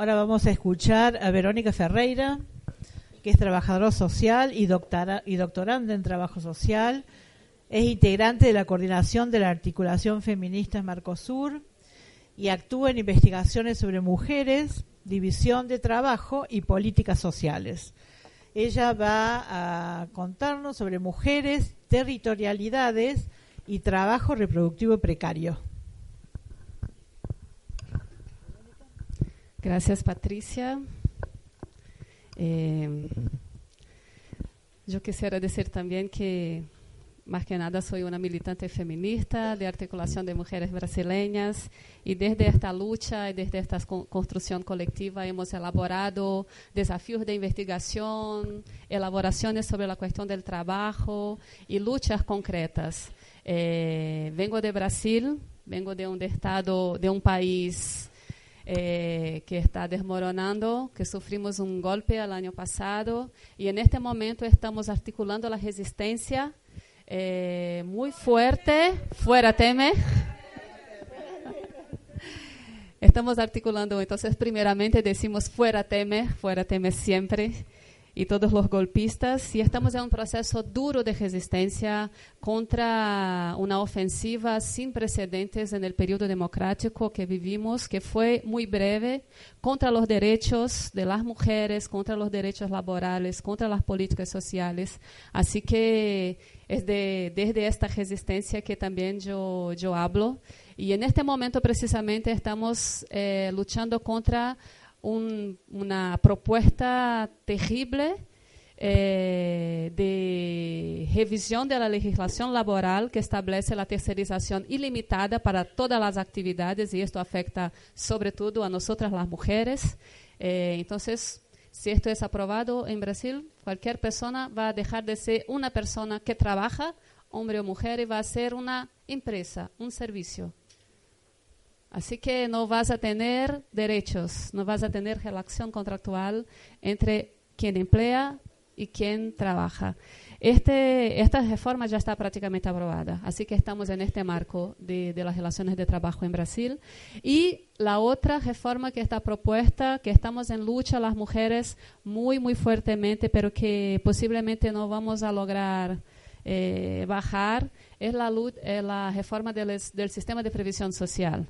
Ahora vamos a escuchar a Verónica Ferreira, que es trabajadora social y, doctora, doctoranda en trabajo social. Es integrante de la coordinación de la articulación feminista en Marcosur y actúa en investigaciones sobre mujeres, división de trabajo y políticas sociales. Ella va a contarnos sobre mujeres, territorialidades y trabajo reproductivo precario. Gracias, Patricia. Eh, yo quisiera decir también que, más que nada, soy una militante feminista de articulación de mujeres brasileñas y desde esta lucha y desde esta construcción colectiva hemos elaborado desafíos de investigación, elaboraciones sobre la cuestión del trabajo y luchas concretas. Eh, vengo de Brasil, vengo de un estado, de un país eh, que está desmoronando, que sufrimos un golpe el año pasado. Y en este momento estamos articulando la resistencia eh, muy fuerte, fuera Temer. Estamos articulando, entonces primeramente decimos fuera Temer, fuera Temer siempre y todos los golpistas y estamos en un proceso duro de resistencia contra una ofensiva sin precedentes en el periodo democrático que vivimos, que fue muy breve, contra los derechos de las mujeres, contra los derechos laborales, contra las políticas sociales. Así que es de, desde esta resistencia que también yo, yo hablo. Y en este momento precisamente estamos eh, luchando contra un, una propuesta terrible eh, de revisión de la legislación laboral que establece la tercerización ilimitada para todas las actividades y esto afecta sobre todo a nosotras las mujeres. Eh, entonces, si esto es aprobado en Brasil, cualquier persona va a dejar de ser una persona que trabaja, hombre o mujer, y va a ser una empresa, un servicio. Así que no vas a tener derechos, no vas a tener relación contractual entre quien emplea y quien trabaja. Este, esta reforma ya está prácticamente aprobada, así que estamos en este marco de, las relaciones de trabajo en Brasil. Y la otra reforma que está propuesta, que estamos en lucha las mujeres muy, muy fuertemente, pero que posiblemente no vamos a lograr eh, bajar, es la, eh, la reforma del, del sistema de previsión social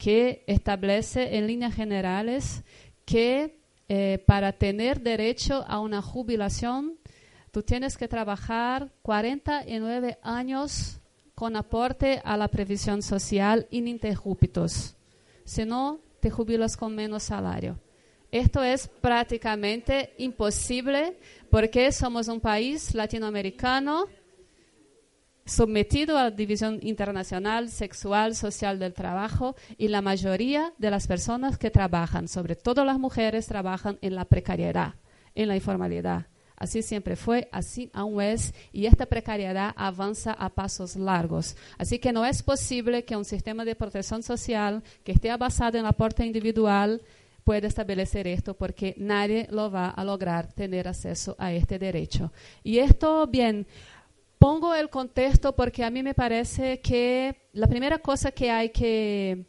que establece en líneas generales que eh, para tener derecho a una jubilación, tú tienes que trabajar 49 años con aporte a la previsión social ininterruptos. Si no, te jubilas con menos salario. Esto es prácticamente imposible porque somos un país latinoamericano sometido a división internacional, sexual, social del trabajo y la mayoría de las personas que trabajan, sobre todo las mujeres, trabajan en la precariedad, en la informalidad. Así siempre fue, así aún es, y esta precariedad avanza a pasos largos. Así que no es posible que un sistema de protección social que esté basado en el aporte individual pueda establecer esto porque nadie lo va a lograr tener acceso a este derecho. Y esto, bien, pongo el contexto porque a mí me parece que la primera cosa que hay que,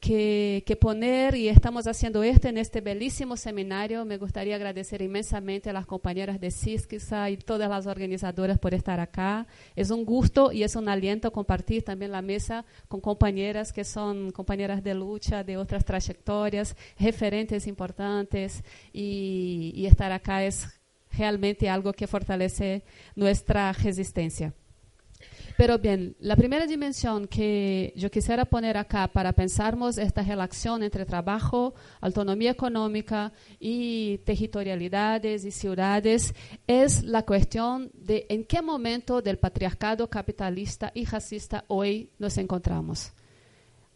que, poner, y estamos haciendo esto en este bellísimo seminario, me gustaría agradecer inmensamente a las compañeras de CISCISA y todas las organizadoras por estar acá. Es un gusto y es un aliento compartir también la mesa con compañeras que son compañeras de lucha, de otras trayectorias, referentes importantes, y estar acá es realmente algo que fortalece nuestra resistencia. Pero bien, la primera dimensión que yo quisiera poner acá para pensarmos esta relación entre trabajo, autonomía económica y territorialidades y ciudades es la cuestión de en qué momento del patriarcado capitalista y racista hoy nos encontramos.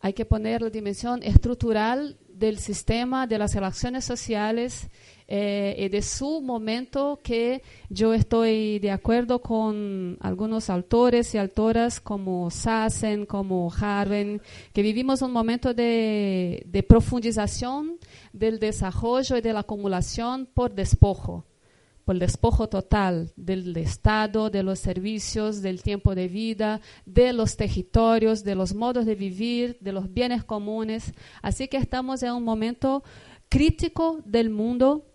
Hay que poner la dimensión estructural del sistema de las relaciones sociales eh, y de su momento que yo estoy de acuerdo con algunos autores y autoras como Sassen, como Harven, que vivimos un momento de, de profundización del desarrollo y de la acumulación por despojo por el despojo total del Estado, de los servicios, del tiempo de vida, de los territorios, de los modos de vivir, de los bienes comunes. Así que estamos en un momento crítico del mundo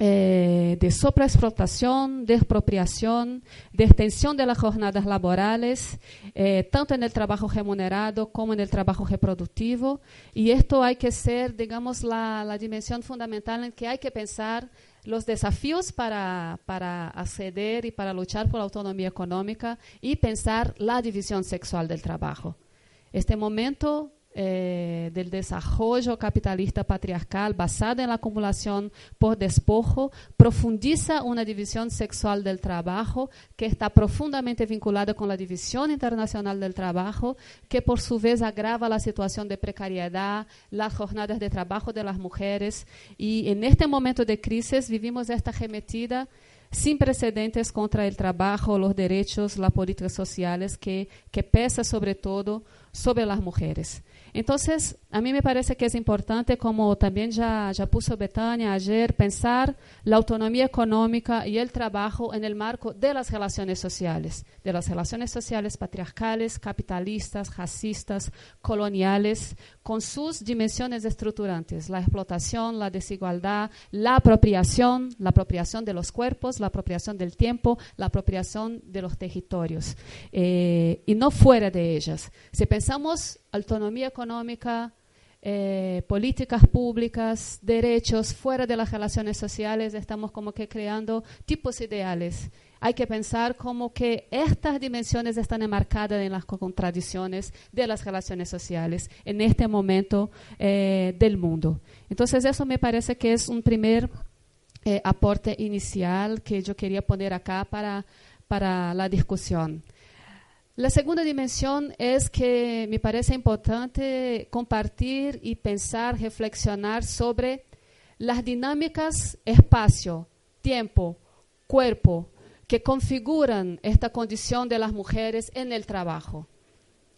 eh, de sobreexplotación, de expropiación, de extensión de las jornadas laborales, eh, tanto en el trabajo remunerado como en el trabajo reproductivo. Y esto hay que ser, digamos, la, la dimensión fundamental en que hay que pensar los desafíos para, para acceder y para luchar por la autonomía económica y pensar la división sexual del trabajo. Este momento eh, del desarrollo capitalista patriarcal basado en la acumulación por despojo profundiza una división sexual del trabajo que está profundamente vinculada con la división internacional del trabajo, que por su vez agrava la situación de precariedad, las jornadas de trabajo de las mujeres. Y en este momento de crisis vivimos esta arremetida sin precedentes contra el trabajo, los derechos, las políticas sociales que, que pesa sobre todo sobre las mujeres. Entonces, a mí me parece que es importante, como también ya, ya puso Betania ayer, pensar la autonomía económica y el trabajo en el marco de las relaciones sociales, de las relaciones sociales patriarcales, capitalistas, racistas, coloniales, con sus dimensiones estructurantes, la explotación, la desigualdad, la apropiación, la apropiación de los cuerpos, la apropiación del tiempo, la apropiación de los territorios, eh, y no fuera de ellas. Pensamos autonomía económica, eh, políticas públicas, derechos fuera de las relaciones sociales, estamos como que creando tipos ideales. Hay que pensar como que estas dimensiones están enmarcadas en las contradicciones de las relaciones sociales en este momento eh, del mundo. Entonces, eso me parece que es un primer eh, aporte inicial que yo quería poner acá para, para la discusión. La segunda dimensión es que me parece importante compartir y pensar, reflexionar sobre las dinámicas espacio, tiempo, cuerpo que configuran esta condición de las mujeres en el trabajo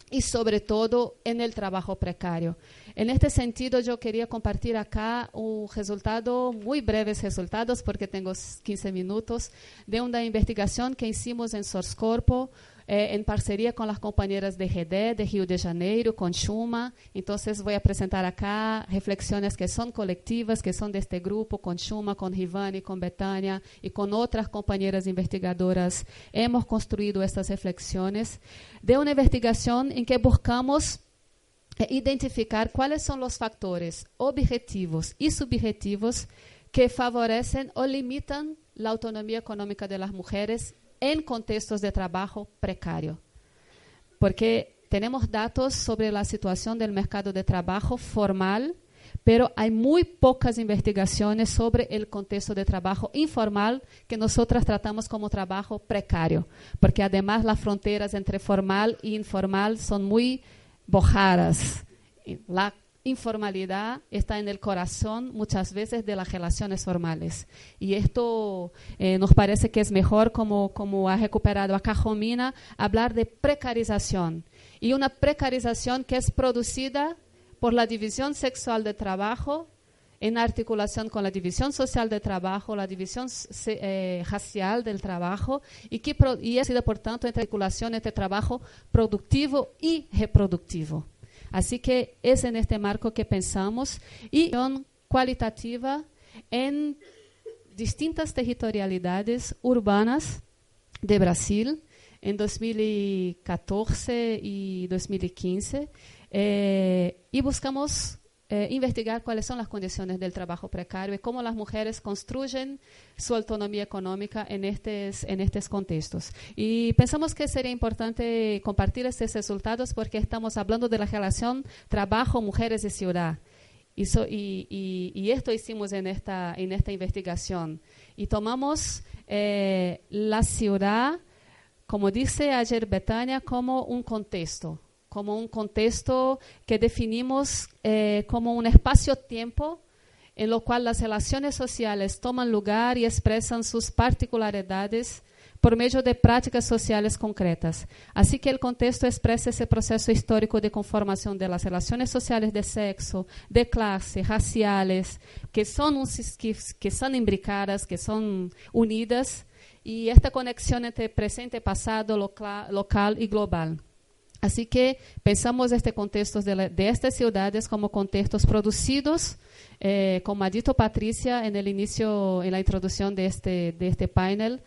y sobre todo en el trabajo precario. En este sentido, yo quería compartir acá un resultado, muy breves resultados, porque tengo 15 minutos, de una investigación que hicimos en Source Corpo eh, en parceria con las compañeras de GD de Rio de Janeiro, con Chuma. Entonces voy a presentar acá reflexiones que son colectivas, que son de este grupo, con Chuma, con Rivani, con Betania y con otras compañeras investigadoras. Hemos construido estas reflexiones de una investigación en que buscamos eh, identificar cuáles son los factores objetivos y subjetivos que favorecen o limitan la autonomía económica de las mujeres en contextos de trabajo precario. Porque tenemos datos sobre la situación del mercado de trabajo formal, pero hay muy pocas investigaciones sobre el contexto de trabajo informal que nosotras tratamos como trabajo precario, porque además las fronteras entre formal y informal son muy bojadas. Informalidad está en el corazón muchas veces de las relaciones formales. Y esto eh, nos parece que es mejor, como, como ha recuperado acá Romina, hablar de precarización. Y una precarización que es producida por la división sexual de trabajo en articulación con la división social de trabajo, la división eh, racial del trabajo y que y ha sido, por tanto, en articulación entre trabajo productivo y reproductivo. Así que es en este marco que pensamos y cualitativa en distintas territorialidades urbanas de Brasil en 2014 y 2015 eh, y buscamos eh, investigar cuáles son las condiciones del trabajo precario y cómo las mujeres construyen su autonomía económica en estos, en estos contextos. Y pensamos que sería importante compartir estos resultados porque estamos hablando de la relación trabajo, mujeres y ciudad. Y, y, y, esto hicimos en esta, en esta investigación. Y tomamos eh, la ciudad, como dice ayer Betania, como un contexto como un contexto que definimos eh, como un espacio-tiempo en lo cual las relaciones sociales toman lugar y expresan sus particularidades por medio de prácticas sociales concretas. Así que el contexto expresa ese proceso histórico de conformación de las relaciones sociales de sexo, de clase, raciales, que son, que, que son imbricadas, que son unidas, y esta conexión entre presente, pasado, local y global. Así que pensamos este contexto de, estas ciudades como contextos producidos, como ha dicho Patricia en el inicio, en la introducción de este, de este panel,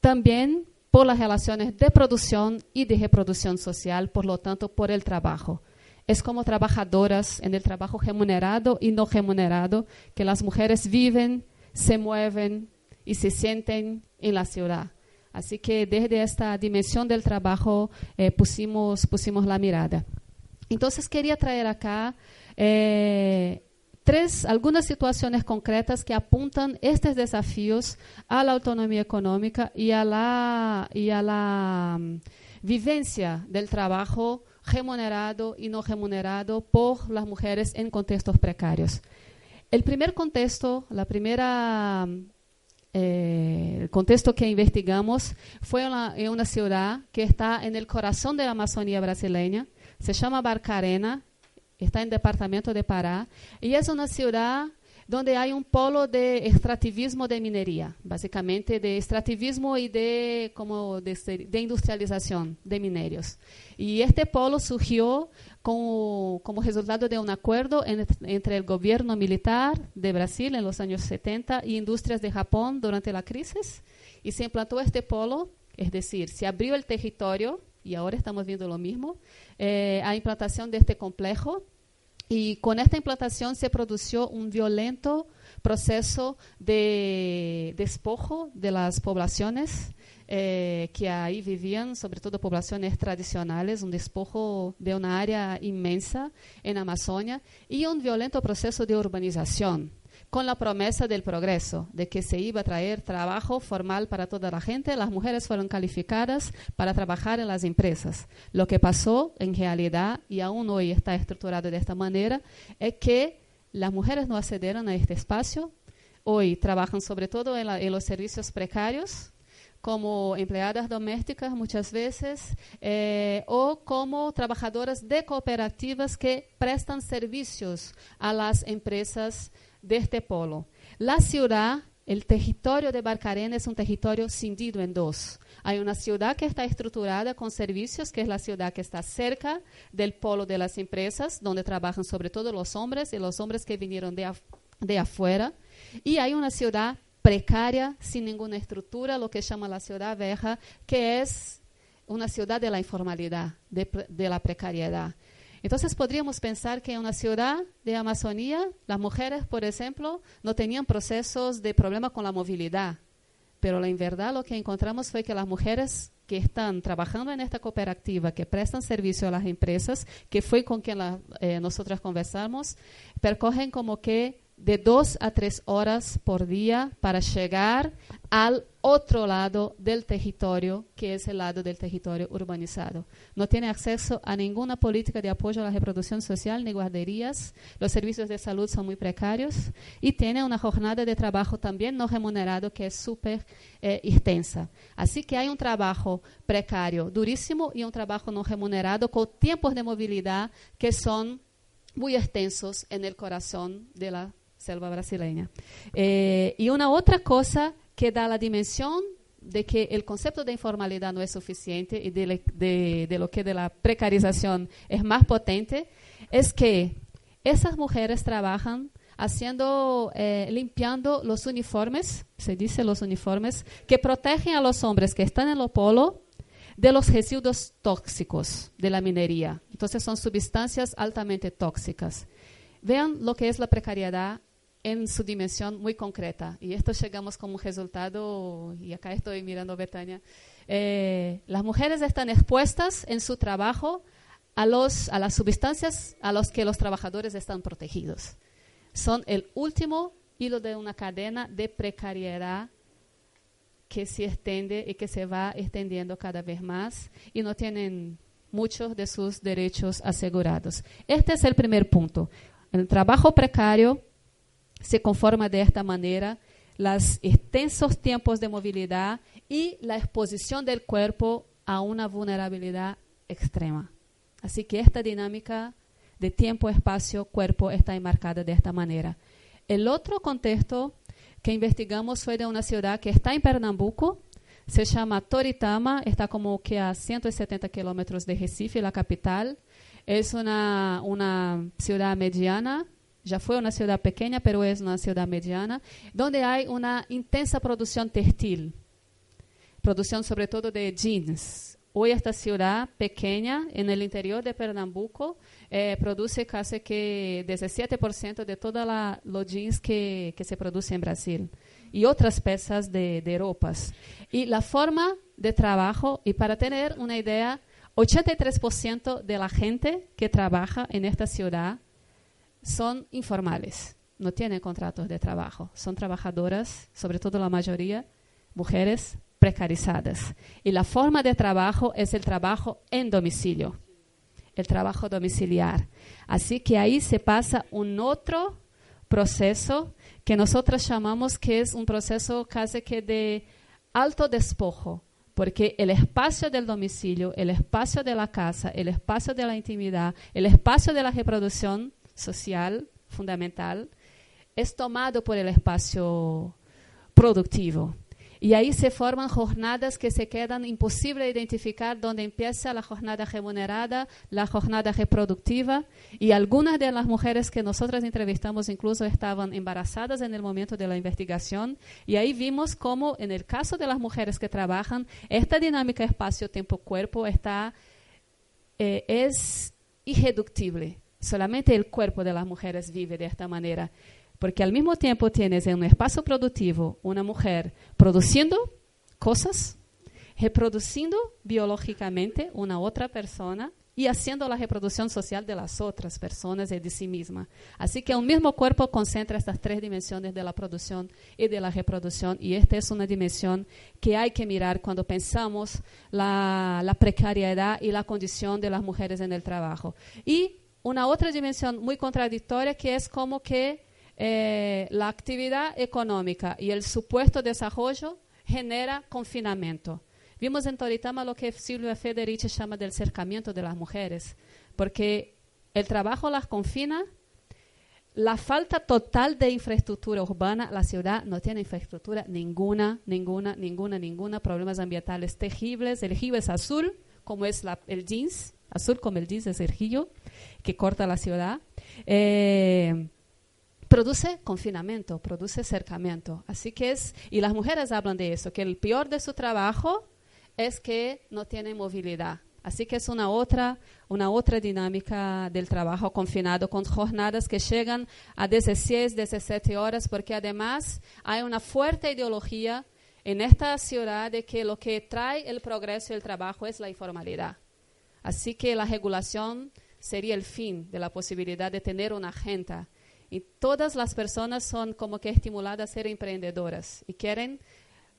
también por las relaciones de producción y de reproducción social, por lo tanto, por el trabajo. Es como trabajadoras en el trabajo remunerado y no remunerado que las mujeres viven, se mueven y se sienten en la ciudad. Así que desde esta dimensión del trabajo eh, pusimos, pusimos la mirada. Entonces quería traer acá eh, tres, algunas situaciones concretas que apuntan estos desafíos a la autonomía económica y a la, y a la um, vivencia del trabajo remunerado y no remunerado por las mujeres en contextos precarios. El primer contexto, la primera eh, contexto que investigamos fue una, en una ciudad que está corazón de la Amazonía brasileña, se llama Barcarena, está el departamento de Pará, y es una ciudad donde hay un polo de extractivismo de minería, básicamente de extractivismo y de, como de, industrialización de minerios. Y este polo surgió como, como resultado de un acuerdo en, entre el gobierno militar de Brasil en los años 70 y industrias de Japón durante la crisis. Y se implantó este polo, es decir, se abrió el territorio, y ahora estamos viendo lo mismo, eh, a implantación de este complejo y con esta implantación se produjo un violento proceso de despojo de las poblaciones eh, que ahí vivían, sobre todo poblaciones tradicionales, un despojo de una área inmensa en Amazonia y un violento proceso de urbanización con la promesa del progreso, de que se iba a traer trabajo formal para toda la gente. Las mujeres fueron calificadas para trabajar en las empresas. Lo que pasó en realidad, y aún hoy está estructurado de esta manera, es que las mujeres no accedieron a este espacio. Hoy trabajan sobre todo en, los servicios precarios, como empleadas domésticas muchas veces eh, o como trabajadoras de cooperativas que prestan servicios a las empresas de este polo. La ciudad, el territorio de Barcarena es un territorio cindido en dos. Hay una ciudad que está estructurada con servicios, que es la ciudad que está cerca del polo de las empresas, donde trabajan sobre todo los hombres y los hombres que vinieron de, de afuera. Y hay una ciudad precaria, sin ninguna estructura, lo que llama la ciudad vieja, que es una ciudad de la informalidad, de, de la precariedad. Entonces podríamos pensar que en una ciudad de Amazonía, las mujeres, por ejemplo, no tenían procesos de problema con la movilidad. Pero en verdad lo que encontramos fue que las mujeres que están trabajando en esta cooperativa, que prestan servicio a las empresas, que fue con quien la, eh, nosotras conversamos, percorren como que de dos a tres horas por día para llegar al otro lado del territorio, que es el lado del territorio urbanizado. No tiene acceso a ninguna política de apoyo a la reproducción social ni guarderías. Los servicios de salud son muy precarios y tiene una jornada de trabajo también no remunerado que es súper eh, extensa. Así que hay un trabajo precario durísimo y un trabajo no remunerado con tiempos de movilidad que son muy extensos en el corazón de la selva brasileña. Eh, y una otra cosa que da la dimensión de que el concepto de informalidad no es suficiente y de, lo que de la precarización es más potente, es que esas mujeres trabajan haciendo, eh, limpiando los uniformes, se dice los uniformes, que protegen a los hombres que están en lo polo de los residuos tóxicos de la minería. Entonces son sustancias altamente tóxicas. Vean lo que es la precariedad en su dimensión muy concreta. Y esto llegamos como resultado, y acá estoy mirando a Betania, eh, las mujeres están expuestas en su trabajo a, los, a las sustancias a las que los trabajadores están protegidos. Son el último hilo de una cadena de precariedad que se extiende y que se va extendiendo cada vez más y no tienen muchos de sus derechos asegurados. Este es el primer punto. El trabajo precario se conforma de esta manera los extensos tiempos de movilidad y la exposición del cuerpo a una vulnerabilidad extrema. Así que esta dinámica de tiempo, espacio, cuerpo está enmarcada de esta manera. El otro contexto que investigamos fue de una ciudad que está en Pernambuco, Se llama Toritama, está como que a 170 kilómetros de Recife, la capital. Es una, una ciudad mediana, ya fue una ciudad pequeña, pero es una ciudad mediana, donde hay una intensa producción textil, producción sobre todo de jeans. Hoy esta ciudad pequeña en el interior de Pernambuco eh, produce casi que 17% de todos los jeans que, que, se produce en Brasil y otras piezas de, de ropas. Y la forma de trabajo, y para tener una idea, 83% de la gente que trabaja en esta ciudad son informales, no tienen contratos de trabajo, son trabajadoras, sobre todo la mayoría, mujeres precarizadas. Y la forma de trabajo es el trabajo en domicilio, el trabajo domiciliar. Así que ahí se pasa un otro proceso que nosotros llamamos que es un proceso casi que de alto despojo, porque el espacio del domicilio, el espacio de la casa, el espacio de la intimidad, el espacio de la reproducción social fundamental es tomado por el espacio productivo. Y ahí se forman jornadas que se quedan imposible identificar dónde empieza la jornada remunerada, la jornada reproductiva. Y algunas de las mujeres que nosotras entrevistamos incluso estaban embarazadas en el momento de la investigación. Y ahí vimos cómo, en el caso de las mujeres que trabajan, esta dinámica espacio-tiempo-cuerpo está eh, es irreductible. Solamente el cuerpo de las mujeres vive de esta manera. Porque al mismo tiempo tienes en un espacio productivo una mujer produciendo cosas, reproduciendo biológicamente una otra persona y haciendo la reproducción social de las otras personas y de sí misma. Así que un mismo cuerpo concentra estas tres dimensiones de la producción y de la reproducción y esta es una dimensión que hay que mirar cuando pensamos la, la precariedad y la condición de las mujeres en el trabajo. Y una otra dimensión muy contradictoria que es como que eh, la actividad económica y el supuesto desarrollo genera confinamiento. Vimos en Toritama lo que Silvia Federici llama del cercamiento de las mujeres, porque el trabajo las confina, la falta total de infraestructura urbana, la ciudad no tiene infraestructura ninguna, ninguna, ninguna, ninguna, problemas ambientales terribles, el río es azul, como es el jeans, azul como el jeans es el río, que corta la ciudad. Eh, produce confinamiento, produce cercamiento. Así que es, y las mujeres hablan de eso, que el peor de su trabajo es que no tienen movilidad. Así que es una otra, una otra dinámica del trabajo confinado con jornadas que llegan a 16, 17 horas, porque además hay una fuerte ideología en esta ciudad de que lo que trae el progreso y el trabajo es la informalidad. Así que la regulación sería el fin de la posibilidad de tener una agenda. Y todas las personas son como que estimuladas a ser emprendedoras y quieren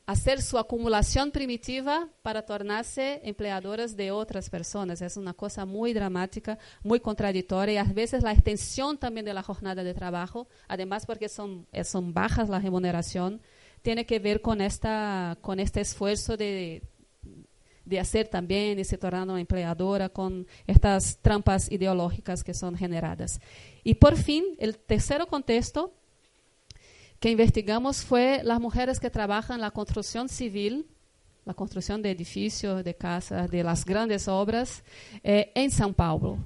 hacer su acumulación primitiva para tornarse empleadoras de otras personas. Es una cosa muy dramática, muy contradictoria y a veces la extensión también de la jornada de trabajo, además porque son, son bajas la remuneración, tiene que ver con, esta, con este esfuerzo de de hacer también y se tornando empleadora con estas trampas ideológicas que son generadas. Y por fin, el tercer contexto que investigamos fue las mujeres que trabajan en la construcción civil, la construcción de edificios, de casas, de las grandes obras eh, en São Paulo,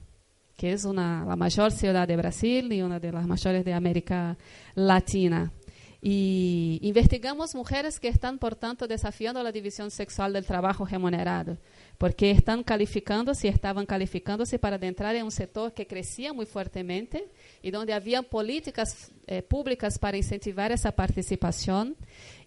que es una, la mayor ciudad de Brasil y una de las mayores de América Latina. Y investigamos mujeres que están, por tanto, desafiando la división sexual del trabajo remunerado, porque están calificándose, estaban calificándose para entrar en un sector que crecía muy fuertemente y donde había políticas eh, públicas para incentivar esa participación.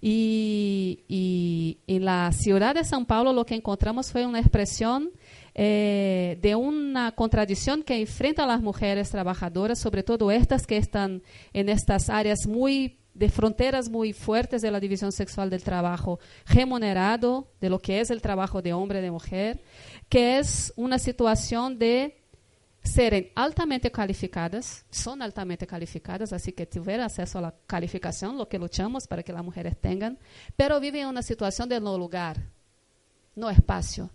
Y, en la ciudad de São Paulo lo que encontramos fue una expresión eh, de una contradicción que enfrenta a las mujeres trabajadoras, sobre todo estas que están en estas áreas muy de fronteras muy fuertes de la división sexual del trabajo remunerado, de lo que es el trabajo de hombre y de mujer, que es una situación de serem altamente calificadas, son altamente calificadas, así que tiver acceso a la calificación, lo que luchamos para que las mujeres tengan, pero viven en una situación de no lugar, no espacio.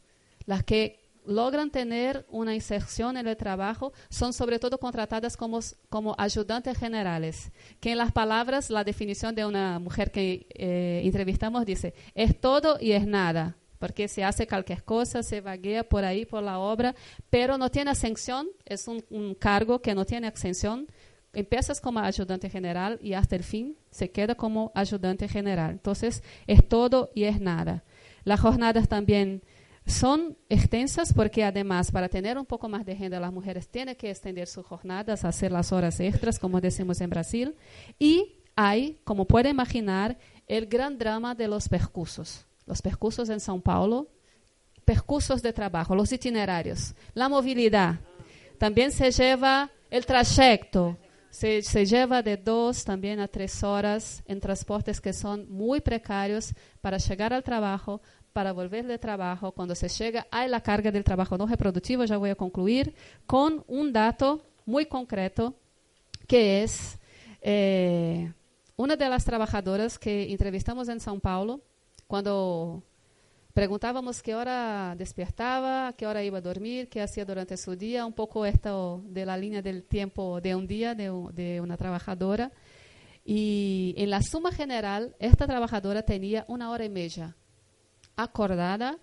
Las que logran tener una inserción en el trabajo son sobre todo contratadas como, como ayudantes generales, que en las palabras, la definición de una mujer que eh, entrevistamos dice, es todo y es nada, porque se hace cualquier cosa, se vaguea por ahí por la obra, pero no tiene ascensión, es un, un cargo que no tiene ascensión, empiezas como ayudante general y hasta el fin se queda como ayudante general. Entonces, es todo y es nada. Las jornadas también son extensas porque además para tener un poco más de renta las mujeres tienen que extender sus jornadas, hacer las horas extras, como decimos en Brasil. Y hay, como puede imaginar, el gran drama de los percursos. Los percursos en São Paulo, percursos de trabajo, los itinerarios, la movilidad. También se lleva el trayecto, se, se, lleva de dos también a tres horas en transportes que son muy precarios para llegar al trabajo, para volver de trabajo. Cuando se llega a la carga del trabajo no reproductivo, ya voy a concluir con un dato muy concreto que es eh, una de las trabajadoras que entrevistamos en São Paulo, cuando preguntábamos qué hora despertaba, qué hora iba a dormir, qué hacía durante su día, un poco esto de la línea del tiempo de un día de, de una trabajadora. Y en la suma general, esta trabajadora tenía una hora y media acordada,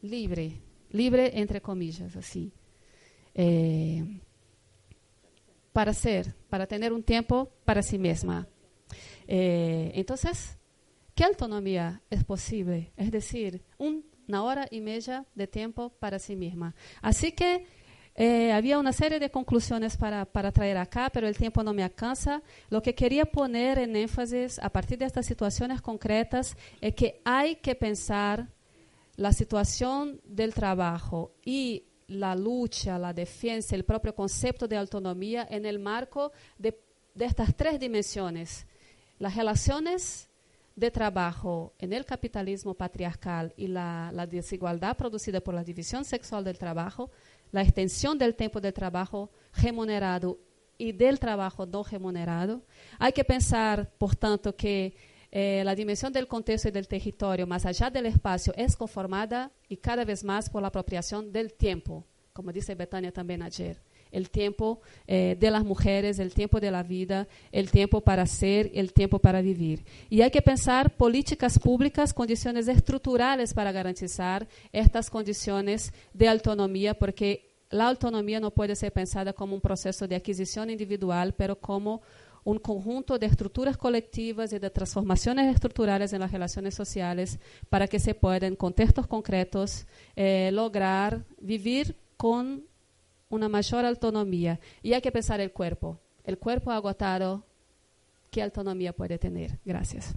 libre, libre entre comillas, así, eh, para ser, para tener un tiempo para sí misma. Eh, entonces, ¿qué autonomía es posible? Es decir, una hora y media de tiempo para sí misma. Así que eh, había una serie de conclusiones para, para, traer acá, pero el tiempo no me alcanza. Lo que quería poner en énfasis a partir de estas situaciones concretas es que hay que pensar la situación del trabajo y la lucha, la defensa, el propio concepto de autonomía en el marco de, de estas tres dimensiones. Las relaciones de trabajo en el capitalismo patriarcal y la, la desigualdad producida por la división sexual del trabajo, la extensión del tiempo de trabajo remunerado y del trabajo no remunerado. Hay que pensar, por tanto, que eh, la dimensión del contexto y del territorio, más allá del espacio, es conformada y cada vez más por la apropiación del tiempo, como dice Betania también ayer. El tiempo eh, de las mujeres, el tiempo de la vida, el tiempo para ser, el tiempo para vivir. Y hay que pensar políticas públicas, condiciones estructurales para garantizar estas condiciones de autonomía, porque la autonomía no puede ser pensada como un proceso de adquisición individual, pero como un conjunto de estructuras colectivas y de transformaciones estructurales en las relaciones sociales para que se pueda, en contextos concretos, eh, lograr vivir con una mayor autonomía. Y hay que pensar el cuerpo. El cuerpo agotado, ¿qué autonomía puede tener? Gracias.